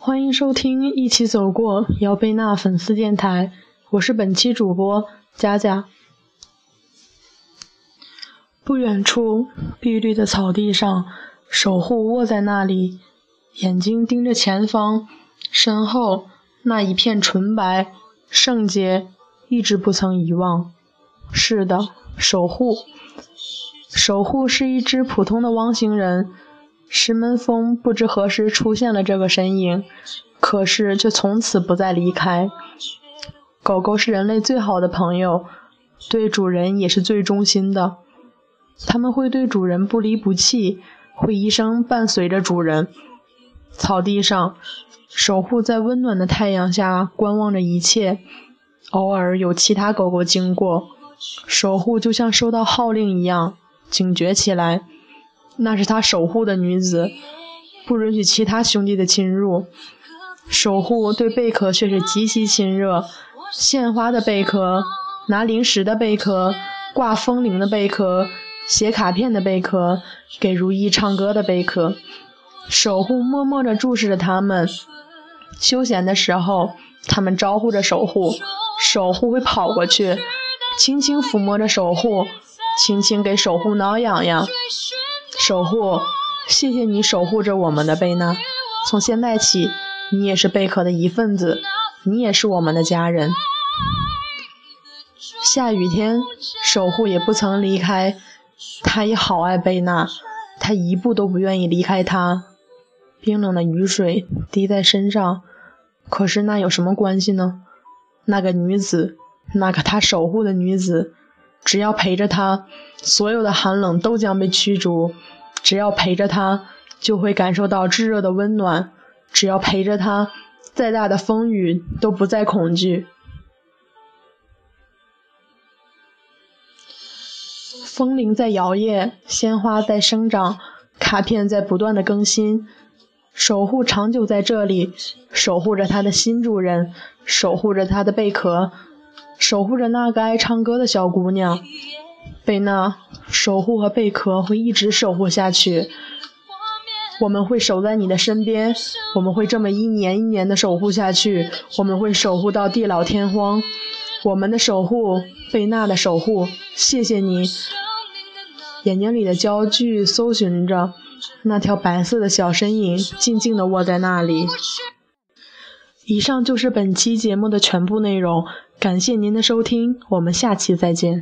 欢迎收听《一起走过姚贝娜粉丝电台》，我是本期主播佳佳。不远处，碧绿的草地上，守护卧在那里，眼睛盯着前方，身后那一片纯白、圣洁，一直不曾遗忘。是的，守护。守护是一只普通的汪星人。石门峰不知何时出现了这个身影，可是却从此不再离开。狗狗是人类最好的朋友，对主人也是最忠心的。它们会对主人不离不弃，会一生伴随着主人。草地上，守护在温暖的太阳下观望着一切。偶尔有其他狗狗经过，守护就像收到号令一样，警觉起来。那是他守护的女子，不允许其他兄弟的侵入。守护对贝壳却是极其亲热，献花的贝壳，拿零食的贝壳，挂风铃的贝壳，写卡片的贝壳，给如意唱歌的贝壳。守护默默地注视着他们。休闲的时候，他们招呼着守护，守护会跑过去，轻轻抚摸着守护，轻轻给守护挠痒痒。守护，谢谢你守护着我们的贝娜。从现在起，你也是贝壳的一份子，你也是我们的家人。下雨天，守护也不曾离开，他也好爱贝娜，他一步都不愿意离开她。冰冷的雨水滴在身上，可是那有什么关系呢？那个女子，那个他守护的女子。只要陪着他，所有的寒冷都将被驱逐；只要陪着他，就会感受到炙热的温暖；只要陪着他，再大的风雨都不再恐惧。风铃在摇曳，鲜花在生长，卡片在不断的更新。守护长久在这里，守护着他的新主人，守护着他的贝壳。守护着那个爱唱歌的小姑娘，贝娜。守护和贝壳会一直守护下去，我们会守在你的身边，我们会这么一年一年的守护下去，我们会守护到地老天荒。我们的守护，贝娜的守护，谢谢你。眼睛里的焦距搜寻着那条白色的小身影，静静地卧在那里。以上就是本期节目的全部内容。感谢您的收听，我们下期再见。